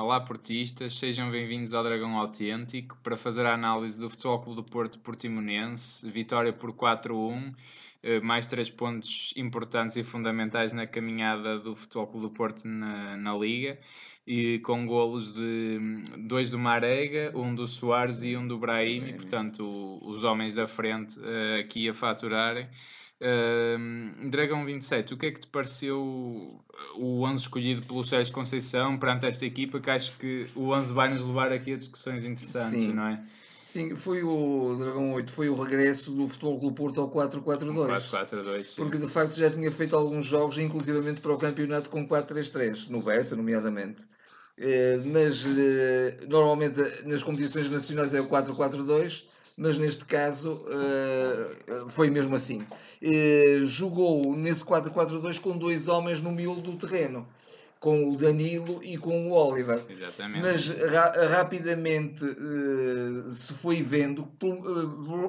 Olá, portistas, sejam bem-vindos ao Dragão Autêntico para fazer a análise do Futebol Clube do Porto Portimonense. Vitória por 4-1, eh, mais três pontos importantes e fundamentais na caminhada do Futebol Clube do Porto na, na Liga, e com golos de dois do Marega, um do Soares e um do Brahim, portanto, os homens da frente uh, aqui a faturarem. Uh, Dragão 27, o que é que te pareceu o 11 escolhido pelo Sérgio Conceição perante esta equipa? Que acho que o 11 vai nos levar aqui a discussões interessantes, Sim. não é? Sim, foi o Dragão 8, foi o regresso do Futebol Clube Porto ao 4-4-2. 4-4-2, Porque de facto já tinha feito alguns jogos, inclusivamente para o campeonato com 4-3-3, no Bessa, nomeadamente. Eh, mas eh, normalmente nas competições nacionais é o 4-4-2 mas neste caso uh, foi mesmo assim. Uh, jogou nesse 4-4-2 com dois homens no miolo do terreno, com o Danilo e com o Oliver. Exatamente. Mas ra rapidamente uh, se foi vendo, por,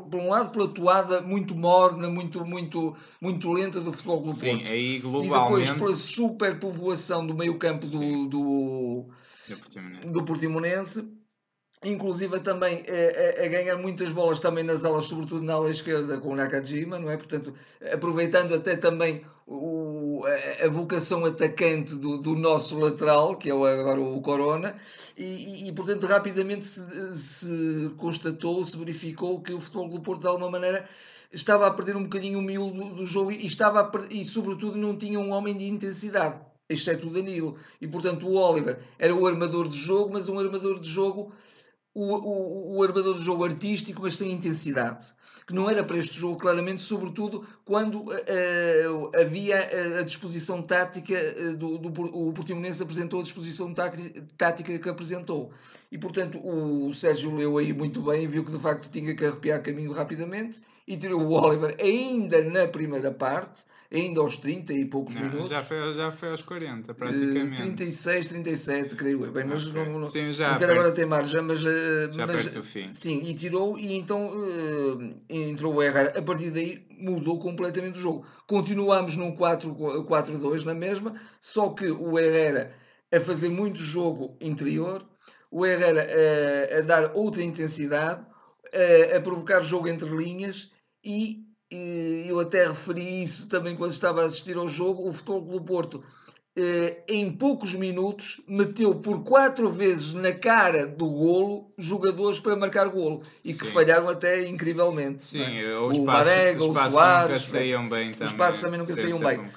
por, um lado, pela toada muito morna, muito, muito, muito lenta do futebol do Sim, Porto. Aí, globalmente... E depois pela superpovoação do meio-campo do, do, do Portimonense inclusive também a, a, a, ganhar muitas bolas também nas alas, sobretudo na ala esquerda com o Nakajima, não é? Portanto, aproveitando até também o, a, a, vocação atacante do, do, nosso lateral, que é o, agora o Corona, e, e, portanto rapidamente se, se, constatou, se verificou que o futebol do Porto de alguma maneira estava a perder um bocadinho o miolo do, do jogo e, estava e sobretudo não tinha um homem de intensidade exceto o Danilo. E portanto o Oliver era o armador de jogo, mas um armador de jogo o, o, o armador do jogo artístico, mas sem intensidade. Que não era para este jogo, claramente, sobretudo quando uh, havia a disposição tática do, do, o Portimonense apresentou a disposição tática que apresentou. E, portanto, o Sérgio leu aí muito bem e viu que de facto tinha que arrepiar caminho rapidamente e tirou o Oliver ainda na primeira parte ainda aos 30 e poucos não, minutos. Já foi, já foi aos 40, praticamente. 36, 37, creio eu. Bem, mas okay. não, não, sim, já não quero agora ter margem, mas. Eh, já mas o fim. Sim, e tirou, e então uh, entrou o Herrera. A partir daí mudou completamente o jogo. Continuamos num 4-2 na mesma, só que o Herrera a fazer muito jogo interior, o Herrera a, a dar outra intensidade, a, a provocar jogo entre linhas e e eu até referi isso também quando estava a assistir ao jogo, o Futebol do Porto eh, em poucos minutos meteu por quatro vezes na cara do golo jogadores para marcar golo e que Sim. falharam até incrivelmente. Sim, é? o, o Marega, o Soares, saíam bem também. os passos também nunca saíam bem. Um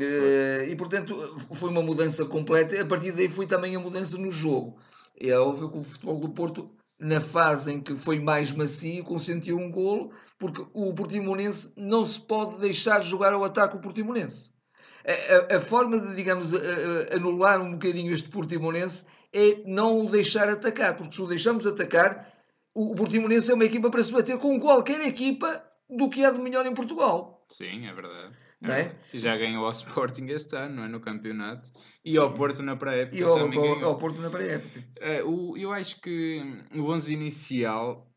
eh, e portanto foi uma mudança completa. A partir daí foi também a mudança no jogo. É óbvio que o futebol do Porto, na fase em que foi mais macio, consentiu um golo porque o Portimonense não se pode deixar jogar ao ataque o Portimonense. A, a, a forma de, digamos, a, anular um bocadinho este Portimonense é não o deixar atacar, porque se o deixamos atacar, o, o Portimonense é uma equipa para se bater com qualquer equipa do que há de melhor em Portugal. Sim, é verdade. Não é? E já ganhou ao Sporting este ano, não é? No campeonato. E Sim. ao Porto na pré-época. E ao, ao, ao, Porto na pré-época. Uh, eu acho que o 11 inicial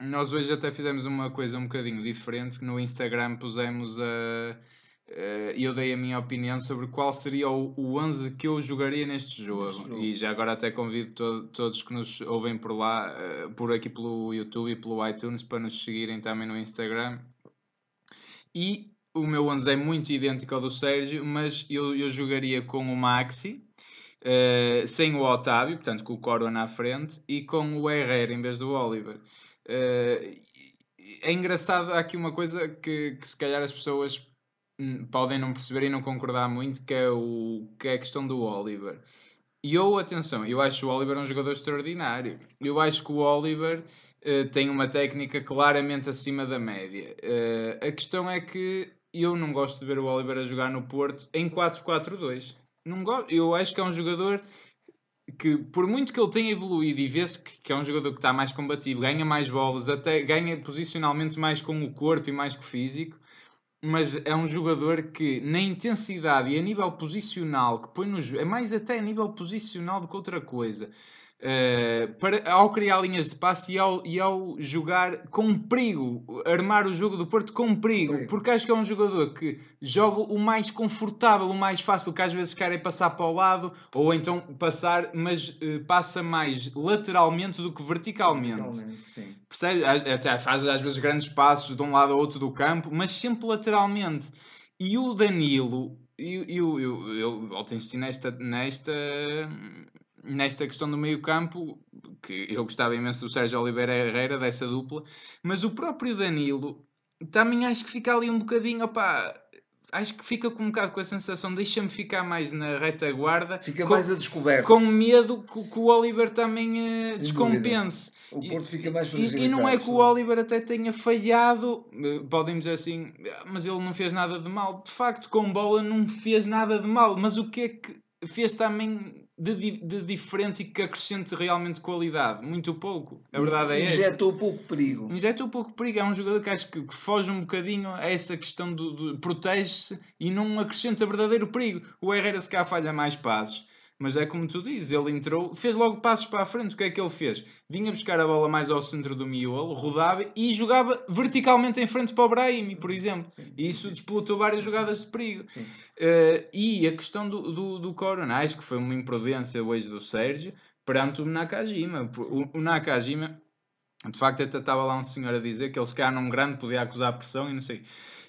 nós hoje até fizemos uma coisa um bocadinho diferente. No Instagram pusemos a. Uh, eu dei a minha opinião sobre qual seria o, o 11 que eu jogaria neste jogo. jogo. E já agora até convido to todos que nos ouvem por lá, uh, por aqui pelo YouTube e pelo iTunes, para nos seguirem também no Instagram. E o meu 11 é muito idêntico ao do Sérgio, mas eu, eu jogaria com o Maxi, uh, sem o Otávio, portanto com o Corona na frente, e com o Herrera em vez do Oliver. Uh, é engraçado, há aqui uma coisa que, que se calhar as pessoas hum, podem não perceber e não concordar muito, que é, o, que é a questão do Oliver. E eu, atenção, eu acho o Oliver um jogador extraordinário. Eu acho que o Oliver uh, tem uma técnica claramente acima da média. Uh, a questão é que eu não gosto de ver o Oliver a jogar no Porto em 4-4-2. Não gosto. Eu acho que é um jogador que por muito que ele tenha evoluído e vê-se que, que, é um jogador que está mais combativo, ganha mais bolas, até ganha posicionalmente mais com o corpo e mais com o físico, mas é um jogador que na intensidade e a nível posicional que põe no jogo, é mais até a nível posicional do que outra coisa. Uh, para, ao criar linhas de passe e ao, e ao jogar com perigo, armar o jogo do Porto com perigo, perigo, porque acho que é um jogador que joga o mais confortável, o mais fácil, que às vezes quer é passar para o lado ou então passar, mas uh, passa mais lateralmente do que verticalmente. verticalmente sim. Percebe? Até faz às vezes grandes passos de um lado ao outro do campo, mas sempre lateralmente. E o Danilo, eu, eu, eu, eu volto a insistir nesta, nesta nesta questão do meio campo, que eu gostava imenso do Sérgio Oliveira Herrera, dessa dupla, mas o próprio Danilo também acho que fica ali um bocadinho, opá, acho que fica com um bocado com a sensação, deixa-me ficar mais na retaguarda. Fica com, mais a descoberto. Com medo que, que o Oliver também uh, descompense. O Porto fica mais e, e não é que o Oliver até tenha falhado, eh, podem dizer assim, mas ele não fez nada de mal. De facto, com bola não fez nada de mal, mas o que é que fez também de, de diferente e que acrescente realmente qualidade. Muito pouco. A verdade é essa. Injetou pouco perigo. Injetou pouco perigo. É um jogador que acho que, que foge um bocadinho a essa questão do, do protege-se e não acrescenta verdadeiro perigo. O Herrera se cá falha mais passos. Mas é como tu dizes, ele entrou, fez logo passos para a frente. O que é que ele fez? Vinha buscar a bola mais ao centro do miolo, rodava e jogava verticalmente em frente para o Brahimi, por exemplo. Sim, sim, e isso despolutou várias jogadas de perigo. Uh, e a questão do, do, do Corona, acho que foi uma imprudência hoje do Sérgio perante o Nakajima. O, o Nakajima, de facto, até estava lá um senhor a dizer que ele se calhar num grande podia acusar pressão e não sei.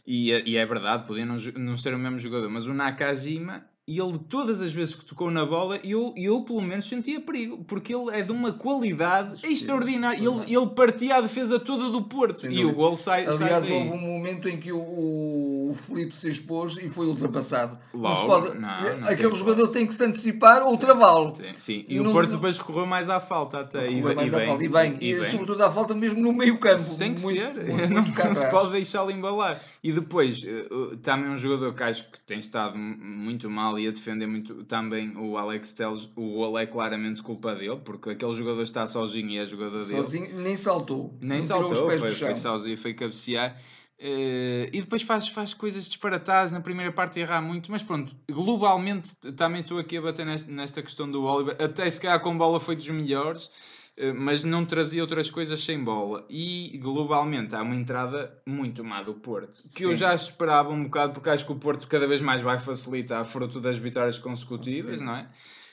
E, e é verdade, podia não, não ser o mesmo jogador, mas o Nakajima e ele, todas as vezes que tocou na bola, eu, eu pelo menos sentia perigo, porque ele é de uma qualidade Sim, extraordinária. Ele, ele partia a defesa toda do Porto Sem e dúvida. o gol sai. Aliás, sai houve um momento em que o, o, o Felipe se expôs e foi ultrapassado. Logo, pode, não, não aquele jogador tem que se antecipar ou travá-lo. Sim. E não, o Porto depois recorreu mais à falta até. E, mais e, à bem, falta. e bem, e, e, bem. sobretudo à falta mesmo no meio campo. Tem que muito, ser, muito, muito, não, se pode deixá-lo embalar. E depois, uh, também um jogador que acho que tem estado muito mal e a defender muito também o Alex Telles, o gol é claramente culpa dele, porque aquele jogador está sozinho e é jogador dele. Sozinho, nem saltou. Nem saltou, foi, foi sozinho, foi cabecear. Uh, e depois faz, faz coisas disparatadas na primeira parte errar muito, mas pronto, globalmente também estou aqui a bater nesta, nesta questão do Oliver, até se calhar com bola foi dos melhores, mas não trazia outras coisas sem bola. E globalmente há uma entrada muito má do Porto, que Sim. eu já esperava um bocado, porque acho que o Porto cada vez mais vai facilitar, fruto das vitórias consecutivas, não é?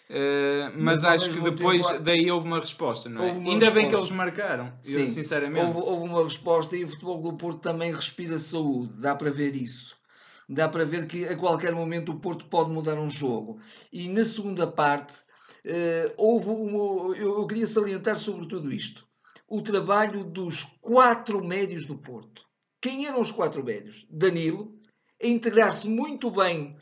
Uh, mas, mas acho que depois tempo, daí houve uma resposta, não é? Ainda resposta. bem que eles marcaram, Sim, eu, sinceramente. Houve, houve, uma resposta e o futebol do Porto também respira saúde, dá para ver isso. Dá para ver que a qualquer momento o Porto pode mudar um jogo. E na segunda parte, houve uma, eu, queria salientar sobre tudo isto. O trabalho dos quatro médios do Porto. Quem eram os quatro médios? Danilo, a integrar-se muito bem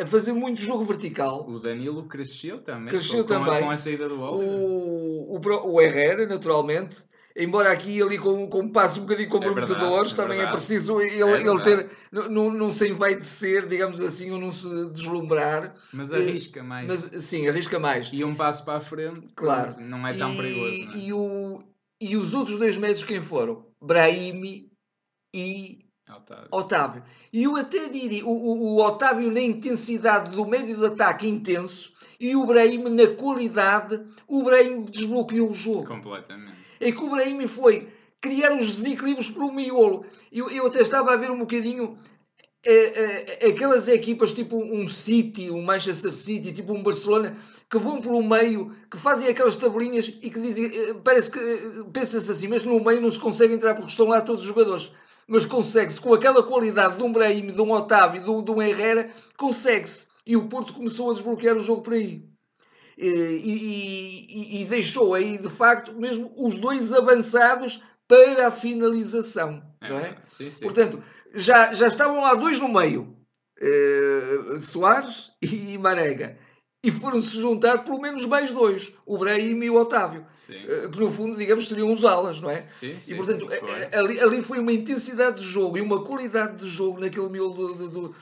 a fazer muito jogo vertical. O Danilo cresceu também. Cresceu com, também. Com a saída do O, o, o Herrera, naturalmente. Embora aqui ali com, com um passo um bocadinho comprometedores, é também é verdade. é preciso ele, é ele ter. Não, não se envaidecer, digamos assim, ou não se deslumbrar. Mas arrisca mais. Mas, sim, arrisca mais. E um passo para a frente, claro. não é tão e, perigoso. É? E, o, e os outros dois médios quem foram? Brahimi e Otávio. Otávio. E eu até diria, o, o, o, Otávio na intensidade do médio de ataque intenso e o Brahim na qualidade, o Brahim desbloqueou o jogo. Completamente. É que o Brahim foi criar os desequilíbrios para o miolo. Eu, eu até estava a ver um bocadinho é, é, aquelas equipas tipo um City, um Manchester City, tipo um Barcelona, que vão pelo meio, que fazem aquelas tabelinhas e que dizem, eh, parece que eh, pensa-se assim, mas no meio não se consegue entrar porque estão lá todos os jogadores mas consegue-se com aquela qualidade de um Brahim, de um Otávio, de um, de um Herrera, consegue-se. E o Porto começou a desbloquear o jogo por aí. E, e, e, deixou aí, de facto, mesmo os dois avançados para a finalização. É, não é? Sim, sim. Portanto, já, já estavam lá dois no meio. Uh, Soares e Marega e foram-se juntar pelo menos mais dois, o Brahim e o Otávio, sim. Eh, que no fundo, digamos, seriam os alas, não é? Sim, sim, e portanto, eh, ali, ali foi uma intensidade de jogo e uma qualidade de jogo naquele miolo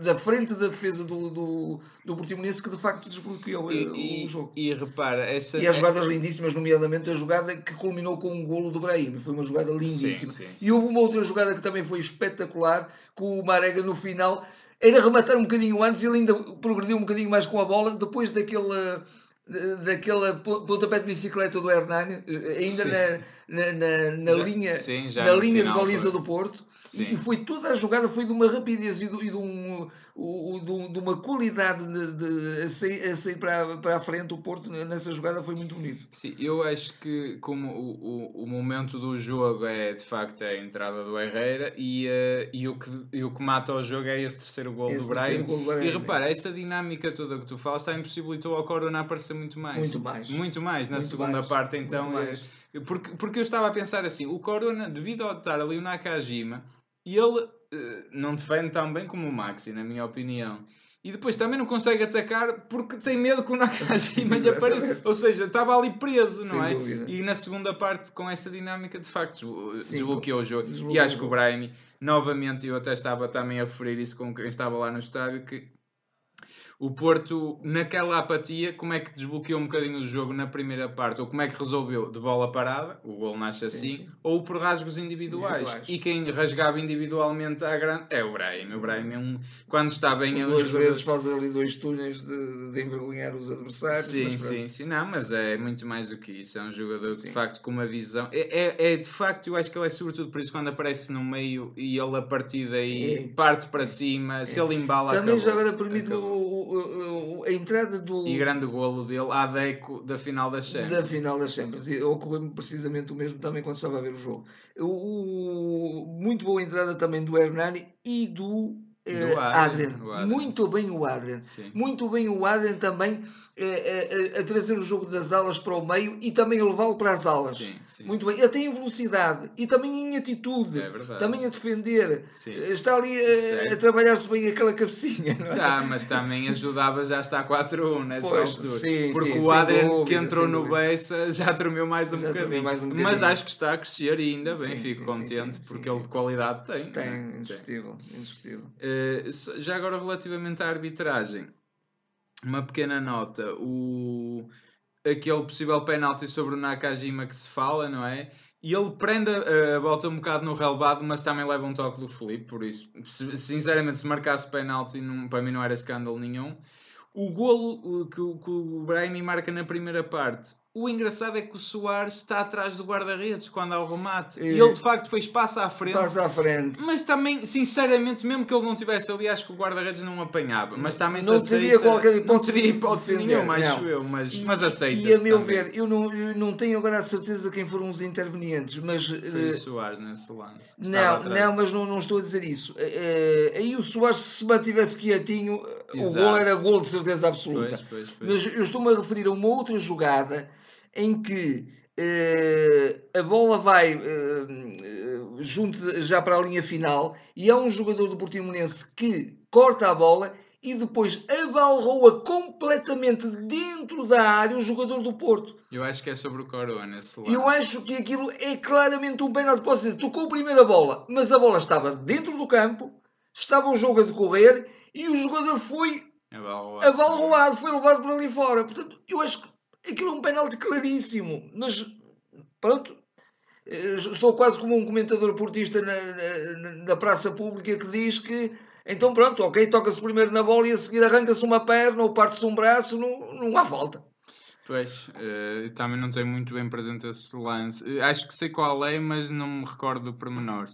da frente da defesa do, do, do Portimonense que de facto desbloqueou e, eh, o jogo. E, e repara, essa. E as jogadas lindíssimas, nomeadamente a jogada que culminou com um golo do Brahim, foi uma jogada lindíssima. E houve uma outra jogada que também foi espetacular, com o Marega no final era rematar um bocadinho antes e ele ainda progrediu um bocadinho mais com a bola depois daquele daquela pontapé de bicicleta do Hernani, eh, ainda na, na, na, na já, linha, sim, na linha de baliza do Porto. Sim. E foi toda a jogada foi de uma rapidez e de, e de, um, o, de, de uma qualidade de, de a, sair, a sair para, para a frente. O Porto nessa jogada foi muito bonito. Sim, eu acho que como o, o, o momento do jogo é de facto a entrada do Herrera e, uh, e, o, que, e o que mata o jogo é esse terceiro gol esse do Brian. E repara, essa dinâmica toda que tu falas está impossibilitou ao Corona aparecer muito mais. Muito mais. Muito mais na muito segunda mais. parte, então. É, porque, porque eu estava a pensar assim, o Corona, devido a estar ali o Nakajima, e ele uh, não defende tão bem como o Maxi, na minha opinião. E depois também não consegue atacar porque tem medo que o Nakajima lhe apareça. Ou seja, estava ali preso, não Sem é? Dúvida. E na segunda parte, com essa dinâmica, de facto, desbloqueou o jogo. Desbloqueou. E acho que o Brahimi, novamente, eu até estava também a referir isso com quem estava lá no estádio, que o Porto, naquela apatia, como é que desbloqueou um bocadinho o jogo na primeira parte? Ou como é que resolveu? De bola parada, o gol nasce assim, sim. ou por rasgos individuais. individuais. E quem rasgava individualmente à grande é o Brahim. O Brahim é um. Quando está bem. É duas jogador... vezes faz ali dois túneis de, de envergonhar os adversários. Sim, sim, sim. Não, mas é muito mais do que isso. É um jogador sim. de facto com uma visão. É, é, é, de facto, eu acho que ele é sobretudo por isso quando aparece no meio e ele a partir daí é. parte para cima. Se ele embala. Também acabou, já agora permite-me a entrada do. E grande golo dele, à deco da final das Champions. Da final das Champions. Ocorreu-me precisamente o mesmo também quando estava a ver o jogo. O, muito boa entrada também do Hernani e do Uh, Adrian. Adrian. Muito bem o Adrian. Sim. Muito bem o Adrian também uh, uh, a trazer o jogo das alas para o meio e também a levá-lo para as alas. Sim, sim. Muito bem. Até em velocidade e também em atitude. É também a defender. Está ali a, a trabalhar-se bem aquela cabecinha. É? Tá, mas também ajudava já está 4-1 nessa pois, altura. Sim, Porque o Adrian dúvida, que entrou no Bessa já tremeu mais um, já bocadinho. mais um bocadinho. Mas acho que está a crescer e ainda bem, fico contente porque ele de qualidade tem. Tem, é? indiscutível. indiscutível. Eh, já agora relativamente à arbitragem, uma pequena nota. O, aquele possível penalti sobre o Nakajima que se fala, não é? E ele prende a, a volta um bocado no relevado, mas também leva um toque do Felipe, por isso, sinceramente, se marcasse penalti, não, para mim não era escândalo nenhum. O golo que, que o Brahimi marca na primeira parte, o engraçado é que o Soares está atrás do guarda-redes quando há o remate. E, e ele de facto depois passa à frente. Passa à frente. Mas também, sinceramente, mesmo que ele não estivesse ali, acho que o guarda-redes não apanhava. Mas também não teria qualquer hipótese. Não teria hipótese nenhuma, acho eu, mas, e, mas aceita. E a meu também. ver, eu não, eu não tenho agora a certeza de quem foram os intervenientes, mas. Foi uh, o Soares nesse lance. Não, não, mas não, não estou a dizer isso. Uh, aí o Soares, se mantivesse quietinho, Exato. o gol era gol de certeza absoluta. Pois, pois, pois. Mas eu estou-me a referir a uma outra jogada em que uh, a bola vai uh, junto já para a linha final e há um jogador do Portimonense que corta a bola e depois abalroa completamente dentro da área o jogador do Porto. Eu acho que é sobre o Corona. Eu acho que aquilo é claramente um pênalti. Posso dizer, tocou a primeira bola, mas a bola estava dentro do campo, estava o jogo a decorrer e o jogador foi abalroado foi levado para ali fora. Portanto, eu acho que aquilo é um penalti claríssimo, mas pronto, eh, estou quase como um comentador portista na, na, na praça pública que diz que então pronto, ok, toca-se primeiro na bola e a seguir arranca-se uma perna ou parte-se um braço, não, não há falta. Pois, uh, também não tenho muito bem presente esse lance. Uh, acho que sei qual é, mas não me recordo do pormenor.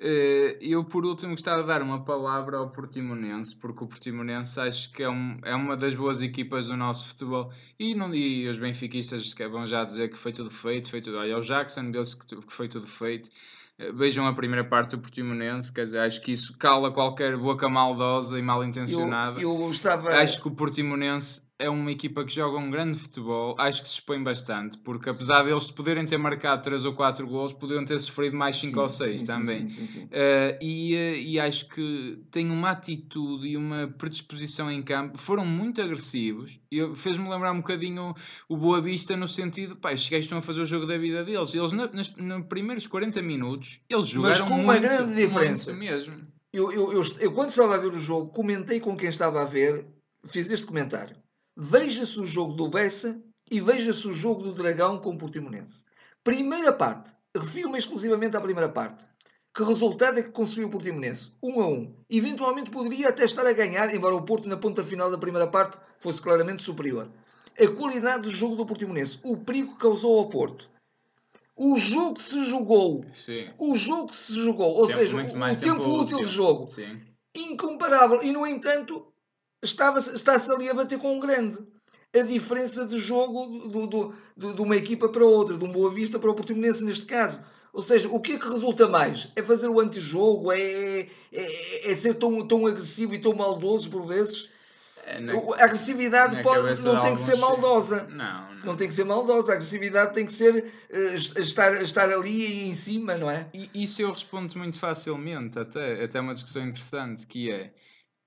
Uh, eu, por último, gostava de dar uma palavra ao Portimonense, porque o Portimonense acho que é, um, é uma das boas equipas do nosso futebol. E, não, e os benfiquistas que vão já dizer que foi tudo feito, foi tudo. Olha, o Jackson deu-se que, que foi tudo feito. Vejam a primeira parte do Portimonense, quer dizer, acho que isso cala qualquer boca maldosa e mal intencionada. Eu, eu estava... Acho que o Portimonense é uma equipa que joga um grande futebol, acho que se expõe bastante, porque apesar de eles poderem ter marcado 3 ou 4 gols, podiam ter sofrido mais 5 ou 6 também. Sim, sim, uh, e, uh, e acho que têm uma atitude e uma predisposição em campo, foram muito agressivos, e fez-me lembrar um bocadinho o Boa Vista no sentido, pá, estes gajos estão a fazer o jogo da vida deles, eles nos, nos primeiros 40 minutos, eles jogaram Mas com uma muito, grande diferença. mesmo. Eu, eu, eu, eu, quando estava a ver o jogo, comentei com quem estava a ver, fiz este comentário Veja-se o jogo do Bessa e veja-se o jogo do Dragão com o Portimonense. Primeira parte. Refiro-me exclusivamente à primeira parte. Que resultado é que conseguiu o Portimonense? 1 um a 1. Um. Eventualmente poderia até estar a ganhar, embora o Porto na ponta final da primeira parte fosse claramente superior. a qualidade do jogo do Portimonense, o perigo que causou ao Porto. O jogo que se jogou, sim. o jogo que se jogou, ou tempo, seja, o, tempo, tempo útil de jogo, sim. incomparável. E no entanto, está-se está ali a bater com um grande. A diferença de jogo do, do, do, de uma equipa para outra, de um Boa Vista para o Portimonense neste caso. Ou seja, o que é que resulta mais? É fazer o antijogo? É, é, é ser tão, tão agressivo e tão maldoso por vezes? É, na, a agressividade pode, não tem que ser maldosa. Não, não, não. tem que ser maldosa. A agressividade tem que ser uh, estar, estar ali em cima, não é? E isso eu respondo muito facilmente, até, até uma discussão interessante, que é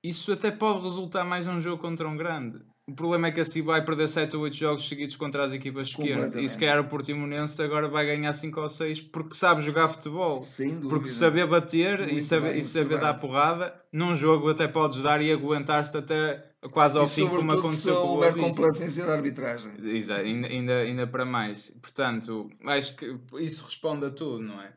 isso até pode resultar mais num jogo contra um grande. O problema é que assim vai perder 7 ou 8 jogos seguidos contra as equipas pequenas. E se calhar o Portimonense agora vai ganhar 5 ou 6 porque sabe jogar futebol. Sem dúvida. Porque saber bater Muito e saber, bem, e saber dar porrada, num jogo até podes dar e aguentar-te até quase ao e fim, como aconteceu com o houver complacência da arbitragem. Exato, ainda, ainda, ainda para mais. Portanto, acho que isso responde a tudo, não é?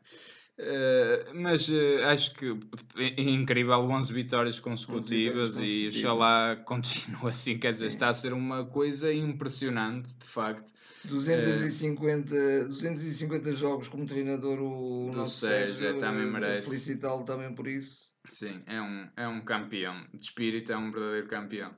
Uh, mas uh, acho que é incrível 11 vitórias consecutivas, 11 vitórias e oxalá continue assim. Quer dizer, está a ser uma coisa impressionante, de facto. 250, uh, 250 jogos como treinador, o do nosso Sérgio, Sérgio também merece. Felicitá-lo também por isso. Sim, é um, é um campeão. De espírito, é um verdadeiro campeão.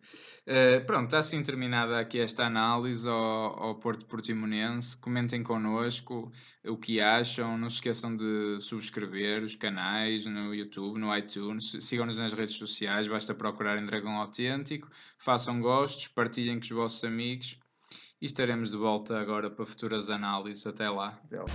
Uh, pronto, está assim terminada aqui esta análise ao, ao Porto Portimonense. Comentem connosco o que acham. Não se esqueçam de subscrever os canais no YouTube, no iTunes. Sigam-nos nas redes sociais, basta procurar em Dragão Autêntico. Façam gostos, partilhem com os vossos amigos. E estaremos de volta agora para futuras análises. Até lá. Até lá.